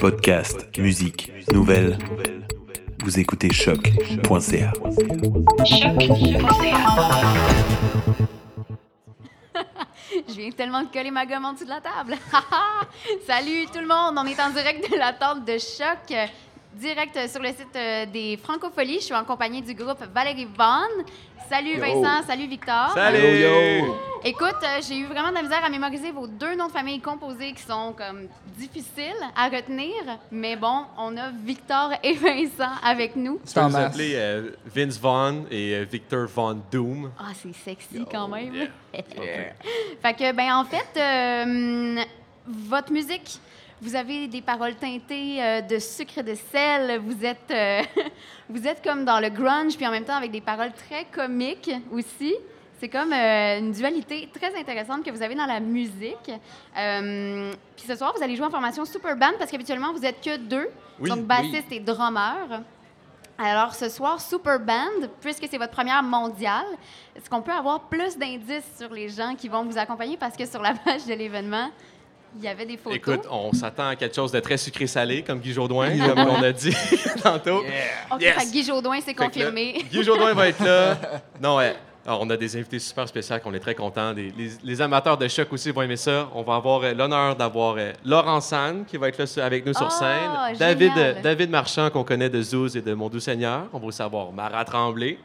Podcast, musique, nouvelles. Vous écoutez choc.ca. Je viens tellement de coller ma gomme en dessous de la table. Salut tout le monde, on est en direct de la tente de choc, direct sur le site euh, des Francopholies. Je suis en compagnie du groupe Valérie Vaughn. Salut Vincent, salut Victor. Salut! Écoute, euh, j'ai eu vraiment de la misère à mémoriser vos deux noms de famille composés qui sont comme difficiles à retenir. Mais bon, on a Victor et Vincent avec nous. Tu peux appeler euh, Vince Vaughn et euh, Victor Von Doom. Ah, c'est sexy quand même. yeah. fait que, ben, en fait, euh, votre musique, vous avez des paroles teintées euh, de sucre et de sel. Vous êtes, euh, vous êtes comme dans le grunge, puis en même temps avec des paroles très comiques aussi. C'est comme euh, une dualité très intéressante que vous avez dans la musique. Euh, puis ce soir, vous allez jouer en formation super band parce qu'habituellement, vous êtes que deux, Oui, donc bassiste et drummer. Alors ce soir, Super Band, puisque c'est votre première mondiale, est-ce qu'on peut avoir plus d'indices sur les gens qui vont vous accompagner? Parce que sur la page de l'événement, il y avait des photos. Écoute, on s'attend à quelque chose de très sucré-salé, comme Guy Jourdouin, comme on a dit tantôt. OK, yes. fait que Guy Jodoin, c'est là, confirmé. Guy Jourdouin va être là. Non, ouais. Alors, on a des invités super spéciaux qu'on est très contents. Les, les amateurs de choc aussi vont aimer ça. On va avoir euh, l'honneur d'avoir euh, Laurent San qui va être là sur- avec nous sur Ah, scène. David, euh, David Marchand qu'on connaît de Zouz et de Mon Doux Seigneur. On va aussi avoir Marat Tremblay,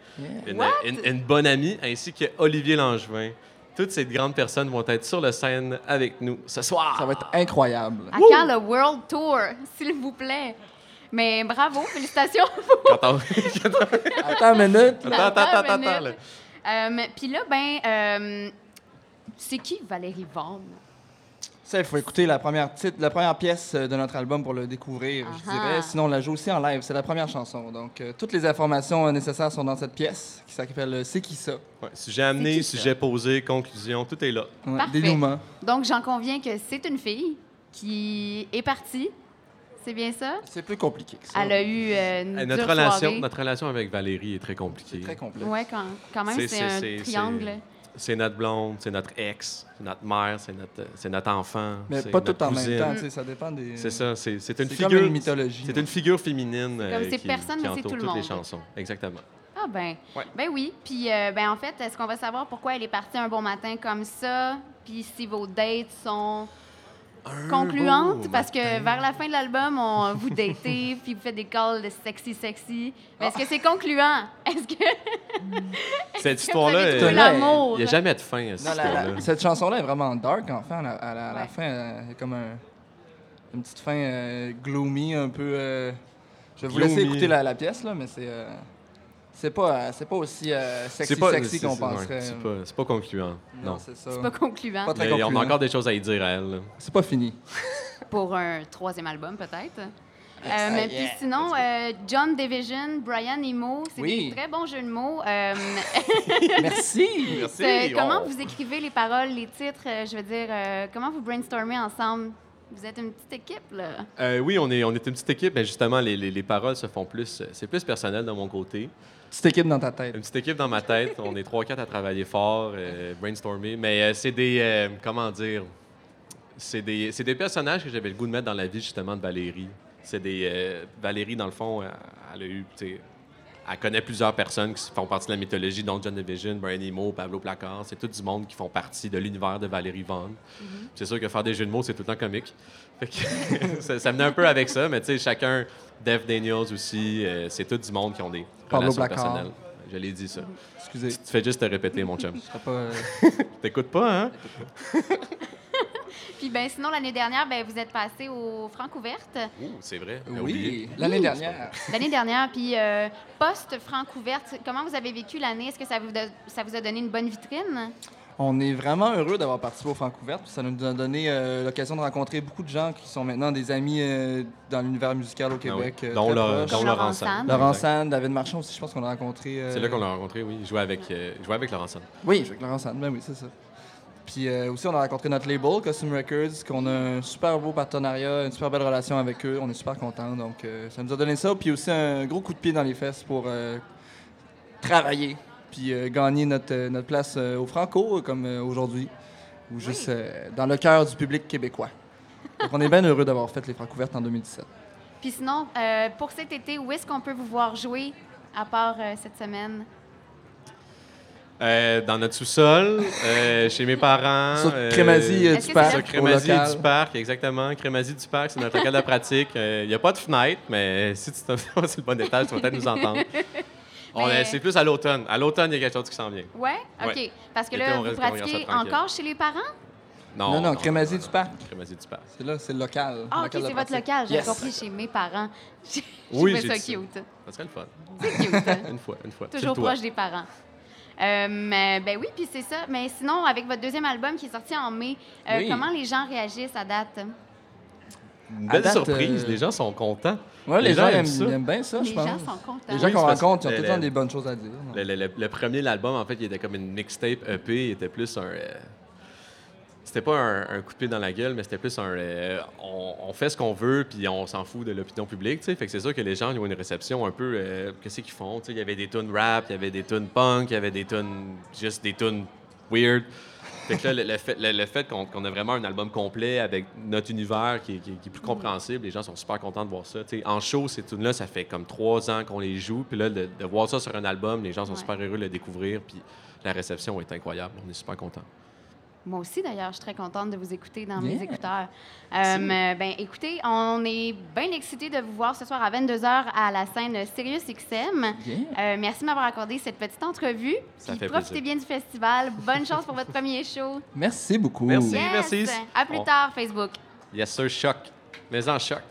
une- une bonne amie, ainsi que Olivier Langevin. Toutes ces grandes personnes vont être sur la scène avec nous ce soir. Ça va être incroyable. À quand le World Tour, s'il vous plaît? Mais bravo, félicitations. On- Attends une minute. Attends, attends, attends, attends. Euh, Puis là, ben, euh, c'est qui Valérie Vaughn? Ça, il faut écouter la première, titre, la première pièce euh, de notre album pour le découvrir, je dirais. Sinon, on la joue aussi en live. C'est la première chanson. Donc, euh, toutes les informations euh, nécessaires sont dans cette pièce qui s'appelle C'est qui ça? Ouais, sujet amené, ça? sujet posé, conclusion, tout est là. Ouais, Parfait. dénouement. Donc, j'en conviens que c'est une fille qui est partie. C'est bien ça? C'est plus compliqué que ça. Elle a eu euh, une Euh, Notre dure relation, soirée. notre relation avec Valérie est très compliquée. C'est très complexe. Ouais, quand, quand même, C'est- un triangle. C'est notre blonde, c'est notre ex, c'est notre mère, c'est notre, c'est notre enfant. Mais c'est pas notre tout en cousine. même temps. Ça dépend des. C'est ça, c'est c'est une C'est figure. comme une mythologie. C'est une figure féminine comme euh, c'est qui, personne, qui mais c'est entoure tout le toutes les monde. chansons. Exactement. Ah ben, Ouais. ben oui. Puis euh, ben en fait, est-ce qu'on va savoir pourquoi elle est partie un bon matin comme ça? Puis si vos dates sont concluantes? beau Parce que vers la fin de l'album, on vous datez, puis vous faites des calls de sexy sexy. Mais est-ce que c'est concluant? Est-ce que Cette histoire-là, il n'y a jamais de fin à cette chanson-là est vraiment dark, en fait. À la, à la- à la Ouais. fin, euh, il y a comme un- une petite fin euh, gloomy, un peu. euh, Je vais vous laisser écouter la, la pièce, là, mais c'est. Euh, c'est pas, euh, c'est pas aussi euh, sexy, pas, qu'on penserait. C'est pas, c'est pas concluant. Non. c'est ça. C'est pas concluant. Pas très Mais on a encore des choses à y dire à elle. C'est pas fini. Pour un troisième album, peut-être. Euh, mais puis sinon, euh, John Division, Brian Emo, c'est Oui. des très bons jeux de mots. Euh, Merci! c'est- comment Oh. vous écrivez les paroles, les titres? euh, je veux dire, euh, comment vous brainstormez ensemble? Vous êtes une petite équipe, là. Euh, oui, on est, on est une petite équipe, mais justement, les, les- les paroles se font plus. C'est plus personnel de mon côté. Petite équipe dans ta tête. Une petite équipe dans ma tête. On est 3-4 à travailler fort, euh, brainstormer. Mais euh, c'est des. euh, comment dire? C'est des, des personnages que j'avais le goût de mettre dans la vie, justement, de Valérie. C'est des. Valérie, dans le fond, elle a eu. Tu Elle connaît plusieurs personnes qui font partie de la mythologie, dont John Division, Brian Emo, Pablo Placard. C'est tout du monde qui font partie de l'univers de Valérie Vaughn. C'est sûr que faire des jeux de mots, c'est tout le temps comique. Fait que ça, ça venait un peu avec ça, mais tu sais, chacun, Dave Daniels aussi, euh, c'est tout du monde qui ont des Pablo relations personnelles. Je l'ai dit ça. Excusez. Tu fais juste te répéter, mon chum. Je pas, euh, T'écoutes pas, hein? Puis ben sinon, l'année dernière, ben, vous êtes passé au Francouverte. Ouh, c'est vrai. Oui, l'année dernière. L'année dernière, puis euh, post-Francouverte, comment vous avez vécu l'année? Est-ce que ça vous, do- ça vous a donné une bonne vitrine? On est vraiment heureux d'avoir participé au Francouverte. Ça nous a donné euh, l'occasion de rencontrer beaucoup de gens qui sont maintenant des amis euh, dans l'univers musical au Québec. Ah oui. Dont très Laurent- dont Sand. Laurent. Sand, David Marchand aussi, je pense qu'on l'a rencontré. euh, C'est là qu'on l'a rencontré, oui. Il jouait avec, euh, jouait avec Laurent Sand. Oui, avec Laurent Sand, ben oui, c'est ça. Puis euh, aussi, on a rencontré notre label, Costume Records, qu'on a un super beau partenariat, une super belle relation avec eux. On est super contents. Donc, euh, ça nous a donné ça. Puis aussi un gros coup de pied dans les fesses pour euh, travailler. Puis gagner notre, notre place au Franco, comme aujourd'hui. Ou juste dans le cœur du public québécois. Donc, on est bien heureux d'avoir fait les Francouvertes en 2017. Puis sinon, pour cet été, où est-ce qu'on peut vous voir jouer, à part cette semaine? Euh, dans notre sous-sol, euh, chez mes parents. Sur euh, Crémazie euh, du c'est Parc, Sur Crémazie du Parc, exactement. Crémazie du Parc, c'est notre local de pratique. Il n'y a pas de fenêtre, mais si tu te c'est le bon étage, tu vas peut-être nous entendre. Mais- C'est plus à l'automne. À l'automne, il y a quelque chose qui s'en vient. Ouais? OK. Ouais. Parce que là, on vous pratiquez encore chez les parents? Non, Non, non, Crémazie du Parc. Crémazie du Parc. C'est là, c'est le local. Ah, OK, c'est votre local. J'ai Yes. compris chez mes parents. Oui, j'ai ça cute. Ça serait le fun. C'est cute. Une fois, une fois. Toujours Sur proche des parents. Euh, ben oui, puis c'est ça. Mais sinon, avec votre deuxième album qui est sorti en mai, euh, Oui. comment les gens réagissent à date? Une belle date, surprise. euh, Les gens sont contents. Ouais, les, Les gens gens aiment, aiment ça. aiment bien ça, les je pense. gens sont contents. Les gens Oui, qu'on rencontre, ils ont tout le temps des bonnes choses à dire. Le, le- le- le premier album, en fait, il était comme une mixtape EP. Il était plus un. C'était pas un, un coup de pied dans la gueule, mais c'était plus un. euh, on, on fait ce qu'on veut, puis on s'en fout de l'opinion publique, tu sais. Fait que c'est sûr que les gens ils ont une réception un peu. euh, Qu'est-ce qu'ils font? Tu sais, il y avait des tunes rap, il y avait des tunes punk, il y avait des tunes. juste des tunes weird. Fait que là, le, le fait, le- le fait qu'on qu'on a vraiment un album complet avec notre univers qui est, qui est- qui est plus compréhensible, les gens sont super contents de voir ça. En show, ces tunes-là, ça fait comme trois ans qu'on les joue. Puis là, de, de voir ça sur un album, les gens sont Ouais. super heureux de le découvrir. Puis la réception est incroyable. On est super contents. Moi aussi, d'ailleurs, je suis très contente de vous écouter dans Yeah. mes écouteurs. Euh, ben, écoutez, on est bien excités de vous voir ce soir à 22h à la scène Sirius XM. Yeah. Euh, merci de m'avoir accordé cette petite entrevue. Ça fait profitez plaisir. bien du festival. Bonne chance pour votre premier show. Merci beaucoup. Merci. Yes! merci. À plus On- tard, Facebook. Yes, sir, choc. Mais en choc.